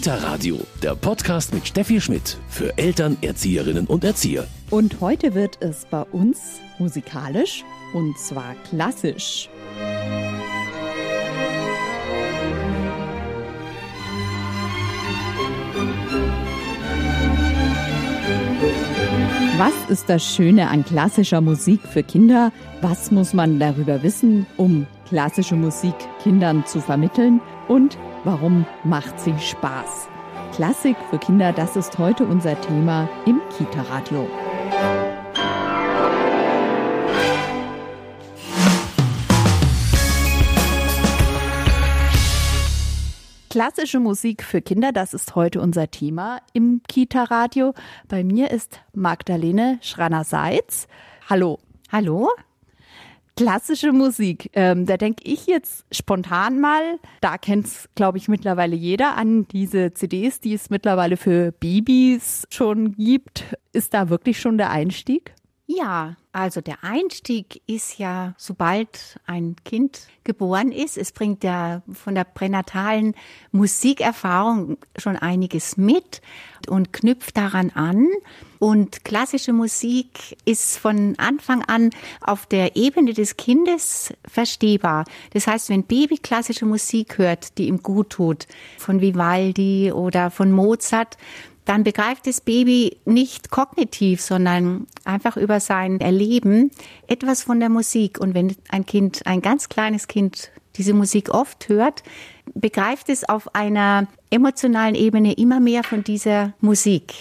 Kita Radio, der Podcast mit Steffi Schmidt für Eltern, Erzieherinnen und Erzieher. Und heute wird es bei uns musikalisch und zwar klassisch. Was ist das Schöne an klassischer Musik für Kinder? Was muss man darüber wissen, um klassische Musik Kindern zu vermitteln? Und warum macht sie Spaß? Klassik für Kinder, das ist heute unser Thema im Kita-Radio. Klassische Musik für Kinder, das ist heute unser Thema im Kita-Radio. Bei mir ist Magdalene Schranner-Seitz. Hallo. Hallo. Klassische Musik, ähm, da denke ich jetzt spontan mal, da kennt es, glaube ich, mittlerweile jeder an diese CDs, die es mittlerweile für Babys schon gibt. Ist da wirklich schon der Einstieg? Ja, also der Einstieg ist ja, sobald ein Kind geboren ist, es bringt ja von der pränatalen Musikerfahrung schon einiges mit und knüpft daran an. Und klassische Musik ist von Anfang an auf der Ebene des Kindes verstehbar. Das heißt, wenn Baby klassische Musik hört, die ihm gut tut, von Vivaldi oder von Mozart, dann begreift das Baby nicht kognitiv, sondern einfach über sein Erleben etwas von der Musik. Und wenn ein Kind, ein ganz kleines Kind, diese Musik oft hört, begreift es auf einer emotionalen Ebene immer mehr von dieser Musik.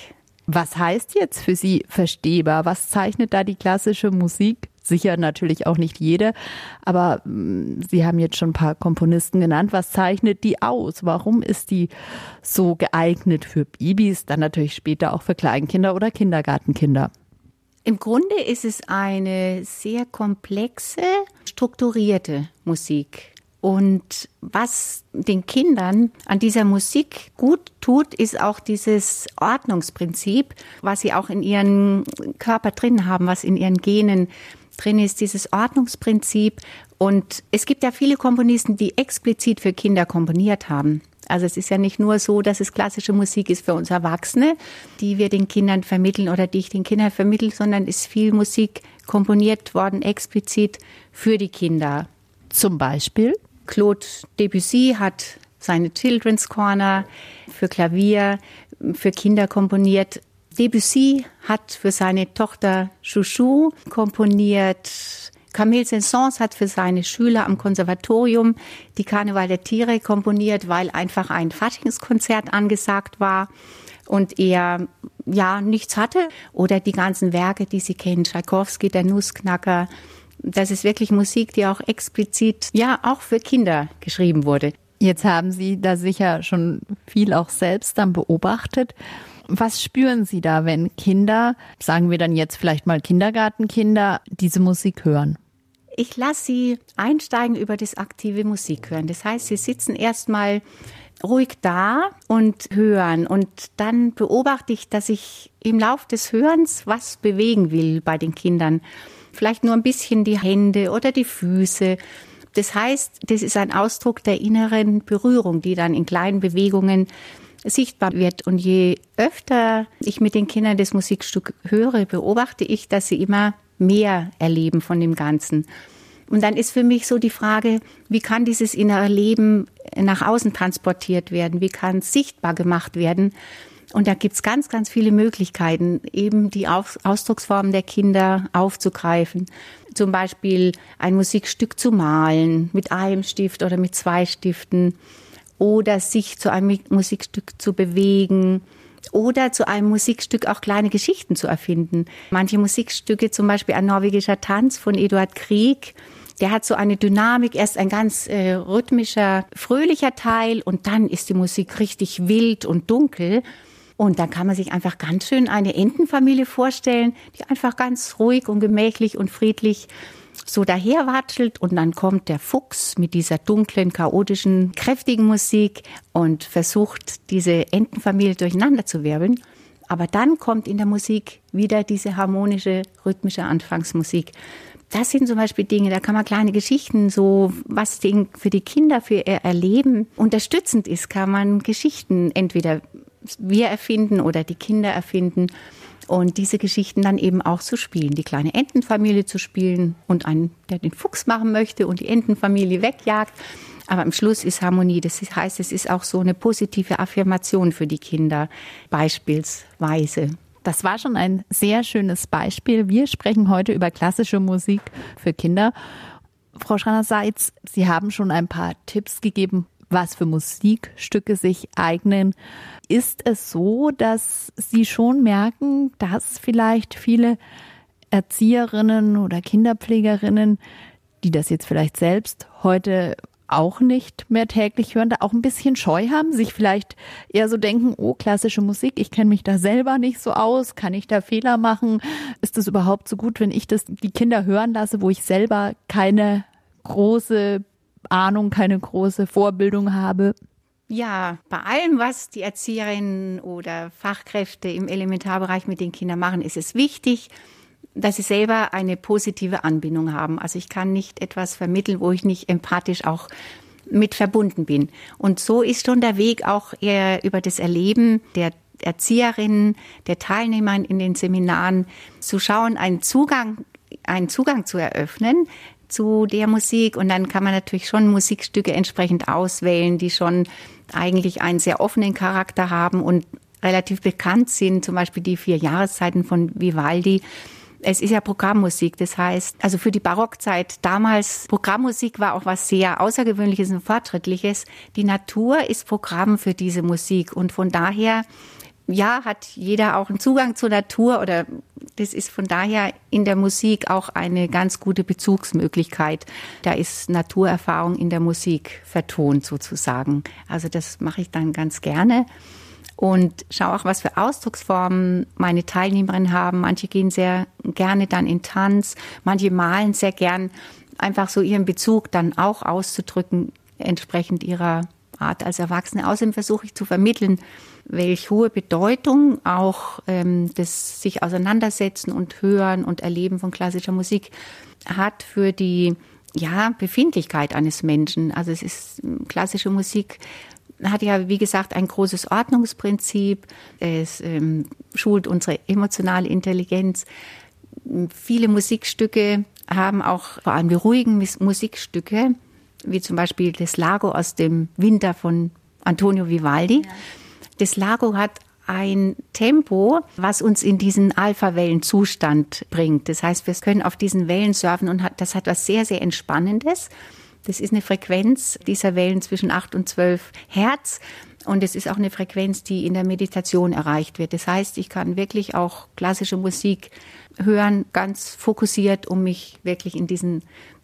Was heißt jetzt für Sie verstehbar? Was zeichnet da die klassische Musik sicher natürlich auch nicht jede, aber mm, Sie haben jetzt schon ein paar Komponisten genannt. Was zeichnet die aus? Warum ist die so geeignet für Babys, dann natürlich später auch für Kleinkinder oder Kindergartenkinder? Im Grunde ist es eine sehr komplexe, strukturierte Musik. Und was den Kindern an dieser Musik gut tut, ist auch dieses Ordnungsprinzip, was sie auch in ihren Körper drin haben, was in ihren Genen drin ist, dieses Ordnungsprinzip. Und es gibt ja viele Komponisten, die explizit für Kinder komponiert haben. Also es ist ja nicht nur so, dass es klassische Musik ist für uns Erwachsene, die wir den Kindern vermitteln oder die ich den Kindern vermittle, sondern ist viel Musik komponiert worden explizit für die Kinder. Zum Beispiel? Claude Debussy hat seine Children's Corner für Klavier, für Kinder komponiert. Debussy hat für seine Tochter Chouchou komponiert. Camille Saint-Saëns hat für seine Schüler am Konservatorium die Karneval der Tiere komponiert, weil einfach ein Faschingskonzert angesagt war und er ja nichts hatte. Oder die ganzen Werke, die Sie kennen, Tchaikovsky, der Nussknacker. Das ist wirklich Musik, die auch explizit ja auch für Kinder geschrieben wurde. Jetzt haben Sie da sicher schon viel auch selbst dann beobachtet. Was spüren Sie da, wenn Kinder, sagen wir dann jetzt vielleicht mal Kindergartenkinder, diese Musik hören? Ich lasse sie einsteigen über das aktive Musik hören. Das heißt, sie sitzen erstmal ruhig da und hören. Und dann beobachte ich, dass ich im Lauf des Hörens was bewegen will bei den Kindern. Vielleicht nur ein bisschen die Hände oder die Füße. Das heißt, das ist ein Ausdruck der inneren Berührung, die dann in kleinen Bewegungen sichtbar wird. Und je öfter ich mit den Kindern das Musikstück höre, beobachte ich, dass sie immer mehr erleben von dem Ganzen. Und dann ist für mich so die Frage, wie kann dieses innere Leben nach außen transportiert werden? Wie kann es sichtbar gemacht werden? Und da gibt's ganz, ganz viele Möglichkeiten, eben die Ausdrucksformen der Kinder aufzugreifen. Zum Beispiel ein Musikstück zu malen mit einem Stift oder mit zwei Stiften oder sich zu einem Musikstück zu bewegen oder zu einem Musikstück auch kleine Geschichten zu erfinden. Manche Musikstücke, zum Beispiel ein norwegischer Tanz von Eduard Krieg, der hat so eine Dynamik, erst ein ganz äh, rhythmischer, fröhlicher Teil und dann ist die Musik richtig wild und dunkel. Und dann kann man sich einfach ganz schön eine Entenfamilie vorstellen, die einfach ganz ruhig und gemächlich und friedlich so daherwatschelt und dann kommt der Fuchs mit dieser dunklen, chaotischen, kräftigen Musik und versucht, diese Entenfamilie durcheinander zu wirbeln. Aber dann kommt in der Musik wieder diese harmonische, rhythmische Anfangsmusik. das sind zum Beispiel Dinge, da kann man kleine Geschichten, so was für die Kinder, für ihr Erleben unterstützend ist, kann man Geschichten entweder wir erfinden oder die Kinder erfinden und diese Geschichten dann eben auch zu spielen, die kleine Entenfamilie zu spielen und einen, der den Fuchs machen möchte und die Entenfamilie wegjagt. Aber am Schluss ist Harmonie. Das heißt, es ist auch so eine positive Affirmation für die Kinder, beispielsweise. Das war schon ein sehr schönes Beispiel. Wir sprechen heute über klassische Musik für Kinder. Frau Schranner-Seitz, Sie haben schon ein paar Tipps gegeben, was für Musikstücke sich eignen. Ist es so, dass Sie schon merken, dass vielleicht viele Erzieherinnen oder Kinderpflegerinnen, die das jetzt vielleicht selbst heute auch nicht mehr täglich hören, da auch ein bisschen Scheu haben, sich vielleicht eher so denken, oh, klassische Musik, ich kenne mich da selber nicht so aus, kann ich da Fehler machen? Ist es überhaupt so gut, wenn ich das die Kinder hören lasse, wo ich selber keine große Ahnung, keine große Vorbildung habe? Ja, bei allem, was die Erzieherinnen oder Fachkräfte im Elementarbereich mit den Kindern machen, ist es wichtig, dass sie selber eine positive Anbindung haben. Also ich kann nicht etwas vermitteln, wo ich nicht empathisch auch mit verbunden bin. Und so ist schon der Weg auch eher über das Erleben der Erzieherinnen, der Teilnehmer in den Seminaren zu schauen, einen Zugang, einen Zugang zu eröffnen zu der Musik. Und dann kann man natürlich schon Musikstücke entsprechend auswählen, die schon eigentlich einen sehr offenen Charakter haben und relativ bekannt sind. Zum Beispiel die vier Jahreszeiten von Vivaldi es ist ja Programmmusik, das heißt, also für die Barockzeit damals, Programmmusik war auch was sehr Außergewöhnliches und Fortschrittliches. Die Natur ist Programm für diese Musik und von daher, ja, hat jeder auch einen Zugang zur Natur oder das ist von daher in der Musik auch eine ganz gute Bezugsmöglichkeit. Da ist Naturerfahrung in der Musik vertont sozusagen. Also das mache ich dann ganz gerne und schaue auch, was für Ausdrucksformen meine Teilnehmerinnen haben. Manche gehen sehr gerne dann in Tanz, manche malen sehr gern, einfach so ihren Bezug dann auch auszudrücken, entsprechend ihrer Art als Erwachsene. Außerdem versuche ich zu vermitteln, welch hohe Bedeutung auch ähm, das sich auseinandersetzen und hören und erleben von klassischer Musik hat für die ja, Befindlichkeit eines Menschen. Also es ist klassische Musik hat ja, wie gesagt, ein großes Ordnungsprinzip. Es ähm, schult unsere emotionale Intelligenz. Viele Musikstücke haben auch vor allem die ruhigen Musikstücke, wie zum Beispiel das Lago aus dem Winter von Antonio Vivaldi. Ja. Das Lago hat ein Tempo, was uns in diesen Alpha-Wellenzustand bringt. Das heißt, wir können auf diesen Wellen surfen und das hat was sehr, sehr Entspannendes. Das ist eine Frequenz dieser Wellen zwischen 8 und 12 Hertz. Und es ist auch eine Frequenz, die in der Meditation erreicht wird. Das heißt, ich kann wirklich auch klassische Musik hören, ganz fokussiert, um mich wirklich in diesen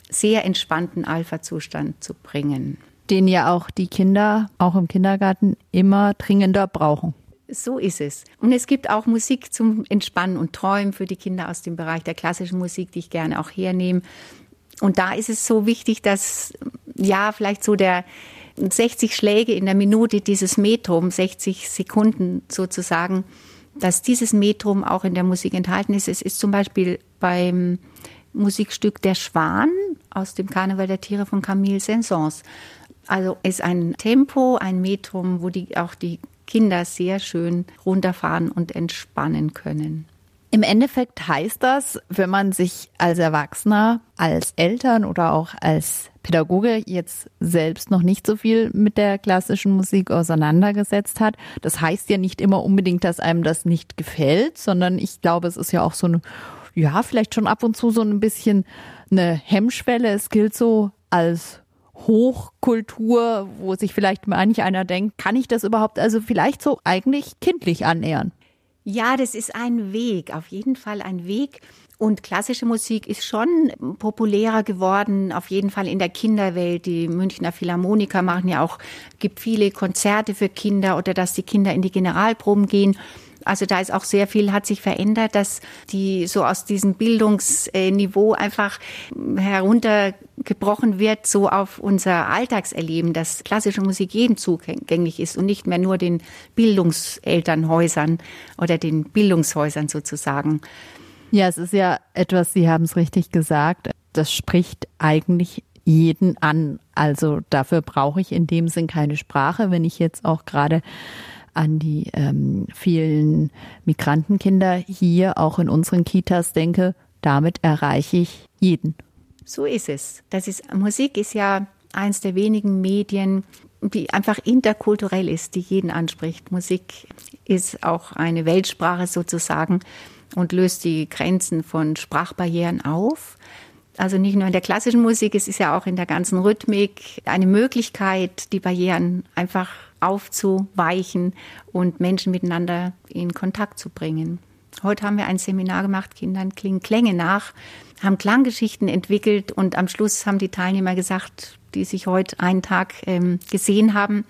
sehr entspannten Alpha-Zustand zu bringen. Den ja auch die Kinder, auch im Kindergarten, immer dringender brauchen. So ist es. Und es gibt auch Musik zum Entspannen und Träumen für die Kinder aus dem Bereich der klassischen Musik, die ich gerne auch hernehme. Und da ist es so wichtig, dass ja vielleicht so der 60 Schläge in der Minute dieses Metrum, 60 Sekunden sozusagen, dass dieses Metrum auch in der Musik enthalten ist. Es ist zum Beispiel beim Musikstück Der Schwan aus dem Karneval der Tiere von Camille Saint-Saëns. Also ist ein Tempo, ein Metrum, wo die, auch die Kinder sehr schön runterfahren und entspannen können. Im Endeffekt heißt das, wenn man sich als Erwachsener, als Eltern oder auch als Pädagoge jetzt selbst noch nicht so viel mit der klassischen Musik auseinandergesetzt hat, das heißt ja nicht immer unbedingt, dass einem das nicht gefällt, sondern ich glaube, es ist ja auch so ein, ja, vielleicht schon ab und zu so ein bisschen eine Hemmschwelle. Es gilt so als Hochkultur, wo sich vielleicht manch einer denkt, kann ich das überhaupt also vielleicht so eigentlich kindlich annähern? Ja, das ist ein Weg, auf jeden Fall ein Weg. Und klassische Musik ist schon populärer geworden, auf jeden Fall in der Kinderwelt. Die Münchner Philharmoniker machen ja auch, gibt viele Konzerte für Kinder oder dass die Kinder in die Generalproben gehen. Also da ist auch sehr viel, hat sich verändert, dass die so aus diesem Bildungsniveau einfach heruntergebrochen wird, so auf unser Alltagserleben, dass klassische Musik jedem zugänglich ist und nicht mehr nur den Bildungselternhäusern oder den Bildungshäusern sozusagen. Ja, es ist ja etwas, Sie haben es richtig gesagt, das spricht eigentlich jeden an. Also dafür brauche ich in dem Sinn keine Sprache. Wenn ich jetzt auch gerade an die ähm, vielen Migrantenkinder hier auch in unseren Kitas denke, damit erreiche ich jeden. So ist es. Das ist Musik ist ja eins der wenigen Medien, die einfach interkulturell ist, die jeden anspricht. Musik ist auch eine Weltsprache sozusagen und löst die Grenzen von Sprachbarrieren auf. Also nicht nur in der klassischen Musik, es ist ja auch in der ganzen Rhythmik eine Möglichkeit, die Barrieren einfach aufzuweichen und Menschen miteinander in Kontakt zu bringen. Heute haben wir ein Seminar gemacht, Kindern klingen Klänge nach, haben Klanggeschichten entwickelt und am Schluss haben die Teilnehmer gesagt, die sich heute einen Tag ähm, gesehen haben,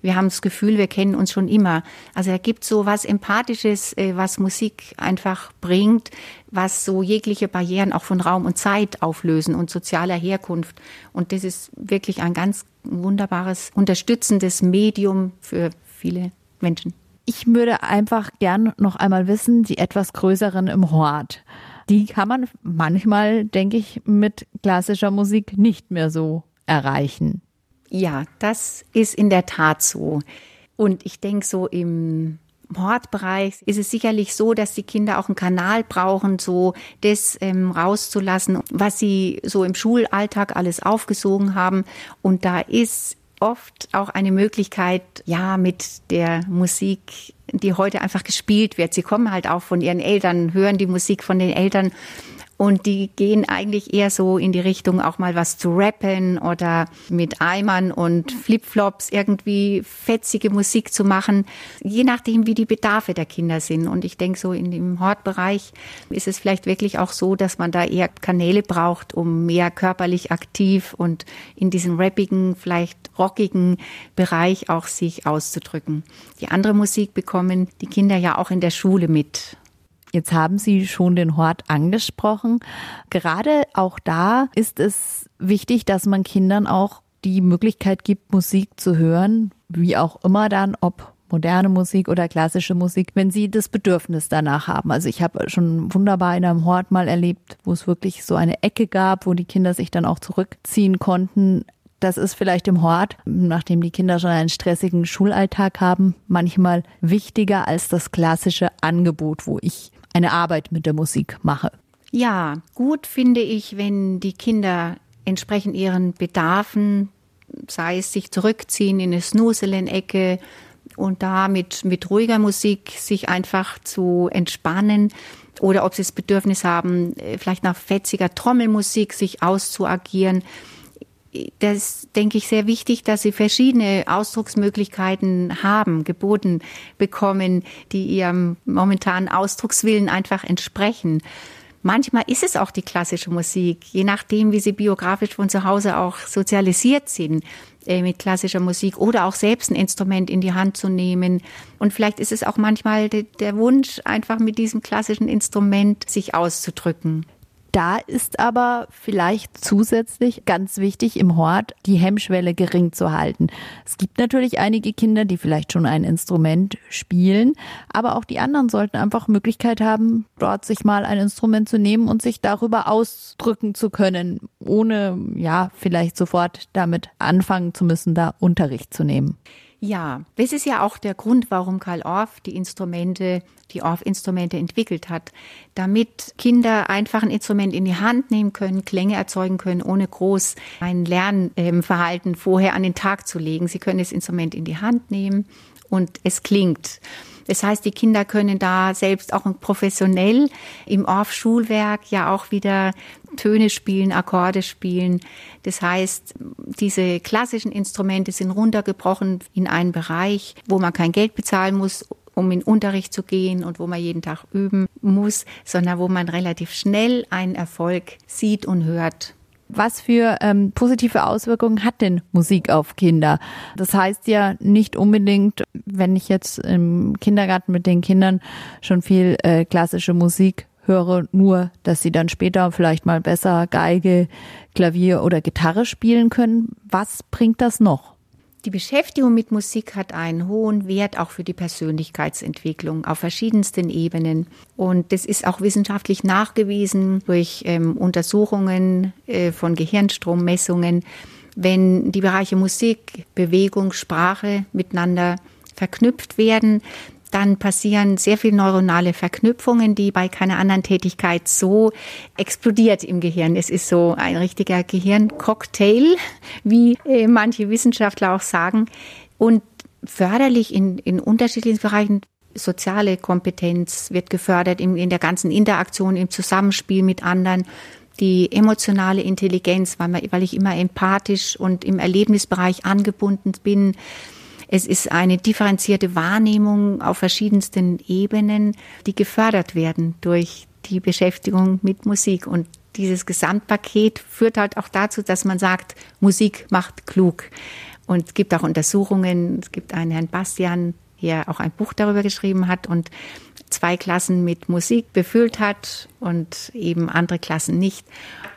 wir haben das Gefühl, wir kennen uns schon immer. Also er gibt so was Empathisches, äh, was Musik einfach bringt, was so jegliche Barrieren auch von Raum und Zeit auflösen und sozialer Herkunft. Und das ist wirklich ein ganz wunderbares, unterstützendes Medium für viele Menschen. Ich würde einfach gern noch einmal wissen, die etwas größeren im Hort. Die kann man manchmal, denke ich, mit klassischer Musik nicht mehr so erreichen. Ja, das ist in der Tat so. Und ich denke, so im Mordbereich ist es sicherlich so, dass die Kinder auch einen Kanal brauchen, so das ähm, rauszulassen, was sie so im Schulalltag alles aufgesogen haben. Und da ist oft auch eine Möglichkeit, ja, mit der Musik, die heute einfach gespielt wird. Sie kommen halt auch von ihren Eltern, hören die Musik von den Eltern und die gehen eigentlich eher so in die Richtung, auch mal was zu rappen oder mit Eimern und Flipflops irgendwie fetzige Musik zu machen, je nachdem, wie die Bedarfe der Kinder sind. Und ich denke, so in dem Hortbereich ist es vielleicht wirklich auch so, dass man da eher Kanäle braucht, um mehr körperlich aktiv und in diesem rappigen, vielleicht rockigen Bereich auch sich auszudrücken. Die andere Musik bekommen die Kinder ja auch in der Schule mit. Jetzt haben Sie schon den Hort angesprochen. Gerade auch da ist es wichtig, dass man Kindern auch die Möglichkeit gibt, Musik zu hören, wie auch immer dann, ob moderne Musik oder klassische Musik, wenn sie das Bedürfnis danach haben. Also ich habe schon wunderbar in einem Hort mal erlebt, wo es wirklich so eine Ecke gab, wo die Kinder sich dann auch zurückziehen konnten. Das ist vielleicht im Hort, nachdem die Kinder schon einen stressigen Schulalltag haben, manchmal wichtiger als das klassische Angebot, wo ich eine Arbeit mit der Musik mache. Ja, gut finde ich, wenn die Kinder entsprechend ihren Bedarfen, sei es sich zurückziehen in eine Snuselen-Ecke und da mit, mit ruhiger Musik sich einfach zu entspannen oder ob sie das Bedürfnis haben, äh, vielleicht nach fetziger Trommelmusik sich auszuagieren das denke ich sehr wichtig, dass sie verschiedene Ausdrucksmöglichkeiten haben, geboten bekommen, die ihrem momentanen Ausdruckswillen einfach entsprechen. Manchmal ist es auch die klassische Musik, je nachdem, wie sie biografisch von zu Hause auch sozialisiert sind äh, mit klassischer Musik oder auch selbst ein Instrument in die Hand zu nehmen. Und vielleicht ist es auch manchmal de der Wunsch, einfach mit diesem klassischen Instrument sich auszudrücken. Da ist aber vielleicht zusätzlich ganz wichtig im Hort, die Hemmschwelle gering zu halten. Es gibt natürlich einige Kinder, die vielleicht schon ein Instrument spielen, aber auch die anderen sollten einfach Möglichkeit haben, dort sich mal ein Instrument zu nehmen und sich darüber ausdrücken zu können, ohne ja vielleicht sofort damit anfangen zu müssen, da Unterricht zu nehmen. Ja, das ist ja auch der Grund, warum Karl Orff die Instrumente, die Orff-Instrumente entwickelt hat, damit Kinder einfach ein Instrument in die Hand nehmen können, Klänge erzeugen können, ohne groß ein Lernverhalten vorher an den Tag zu legen. Sie können das Instrument in die Hand nehmen und es klingt. Das heißt, die Kinder können da selbst auch professionell im Orff-Schulwerk ja auch wieder Töne spielen, Akkorde spielen. Das heißt, diese klassischen Instrumente sind runtergebrochen in einen Bereich, wo man kein Geld bezahlen muss, um in Unterricht zu gehen und wo man jeden Tag üben muss, sondern wo man relativ schnell einen Erfolg sieht und hört. Was für ähm, positive Auswirkungen hat denn Musik auf Kinder? Das heißt ja nicht unbedingt, wenn ich jetzt im Kindergarten mit den Kindern schon viel äh, klassische Musik höre, nur, dass sie dann später vielleicht mal besser Geige, Klavier oder Gitarre spielen können. Was bringt das noch? Die Beschäftigung mit Musik hat einen hohen Wert auch für die Persönlichkeitsentwicklung auf verschiedensten Ebenen. Und das ist auch wissenschaftlich nachgewiesen durch ähm, Untersuchungen äh, von Gehirnstrommessungen, wenn die Bereiche Musik, Bewegung, Sprache miteinander verknüpft werden, dann passieren sehr viele neuronale Verknüpfungen, die bei keiner anderen Tätigkeit so explodiert im Gehirn. Es ist so ein richtiger Gehirncocktail, wie äh, manche Wissenschaftler auch sagen. Und förderlich in, in unterschiedlichen Bereichen. Soziale Kompetenz wird gefördert in, in der ganzen Interaktion, im Zusammenspiel mit anderen die emotionale Intelligenz, weil, man, weil ich immer empathisch und im Erlebnisbereich angebunden bin. Es ist eine differenzierte Wahrnehmung auf verschiedensten Ebenen, die gefördert werden durch die Beschäftigung mit Musik. Und dieses Gesamtpaket führt halt auch dazu, dass man sagt, Musik macht klug. Und es gibt auch Untersuchungen, es gibt einen Herrn Bastian, der auch ein Buch darüber geschrieben hat und zwei Klassen mit Musik befüllt hat und eben andere Klassen nicht.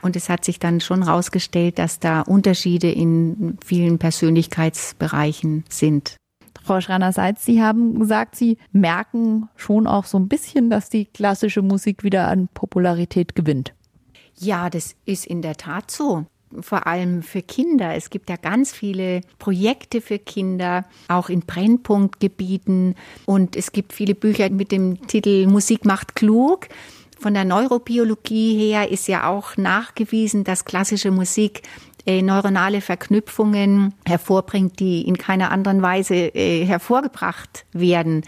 Und es hat sich dann schon herausgestellt, dass da Unterschiede in vielen Persönlichkeitsbereichen sind. Frau Schreiner-Seitz, Sie haben gesagt, Sie merken schon auch so ein bisschen, dass die klassische Musik wieder an Popularität gewinnt. Ja, das ist in der Tat so vor allem für Kinder. Es gibt ja ganz viele Projekte für Kinder, auch in Brennpunktgebieten. Und es gibt viele Bücher mit dem Titel Musik macht klug. Von der Neurobiologie her ist ja auch nachgewiesen, dass klassische Musik äh, neuronale Verknüpfungen hervorbringt, die in keiner anderen Weise äh, hervorgebracht werden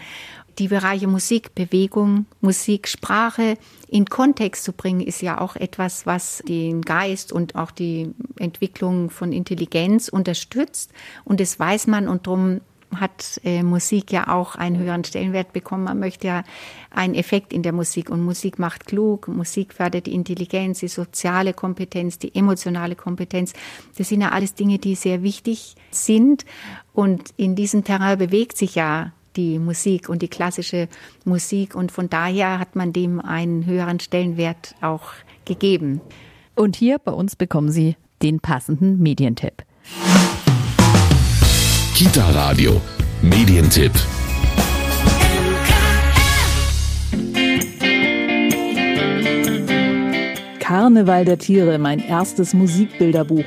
die Bereiche Musik, Bewegung, Musik, Sprache in Kontext zu bringen, ist ja auch etwas, was den Geist und auch die Entwicklung von Intelligenz unterstützt. Und das weiß man und darum hat äh, Musik ja auch einen höheren Stellenwert bekommen. Man möchte ja einen Effekt in der Musik und Musik macht klug, Musik fördert die Intelligenz, die soziale Kompetenz, die emotionale Kompetenz. Das sind ja alles Dinge, die sehr wichtig sind und in diesem Terrain bewegt sich ja die Musik und die klassische Musik. Und von daher hat man dem einen höheren Stellenwert auch gegeben. Und hier bei uns bekommen Sie den passenden Medientipp. Kita Radio, Medientipp. Karneval der Tiere, mein erstes Musikbilderbuch.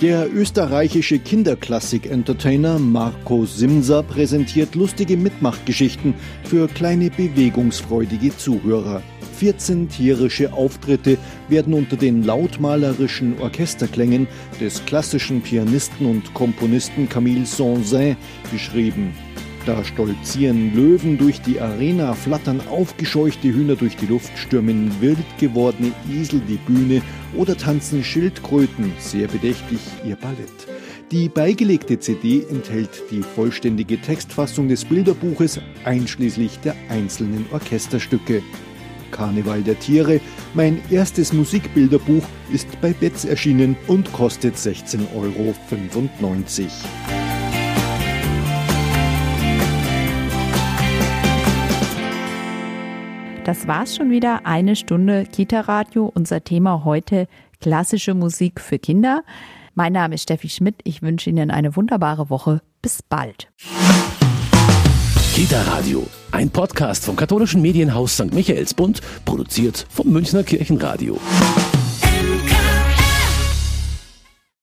Der österreichische Kinderklassik-Entertainer Marco Simser präsentiert lustige Mitmachgeschichten für kleine bewegungsfreudige Zuhörer. 14 tierische Auftritte werden unter den lautmalerischen Orchesterklängen des klassischen Pianisten und Komponisten Camille Saint-Saëns beschrieben. Da stolzieren Löwen durch die Arena, flattern aufgescheuchte Hühner durch die Luft, stürmen wild gewordene Esel die Bühne oder tanzen Schildkröten sehr bedächtig ihr Ballett. Die beigelegte CD enthält die vollständige Textfassung des Bilderbuches einschließlich der einzelnen Orchesterstücke. Karneval der Tiere, mein erstes Musikbilderbuch, ist bei Betz erschienen und kostet 16,95 Euro. Das war's schon wieder. Eine Stunde Kita-Radio. Unser Thema heute klassische Musik für Kinder. Mein Name ist Steffi Schmidt. Ich wünsche Ihnen eine wunderbare Woche. Bis bald. Kita Radio, ein Podcast vom katholischen Medienhaus St. Michaelsbund, produziert vom Münchner Kirchenradio.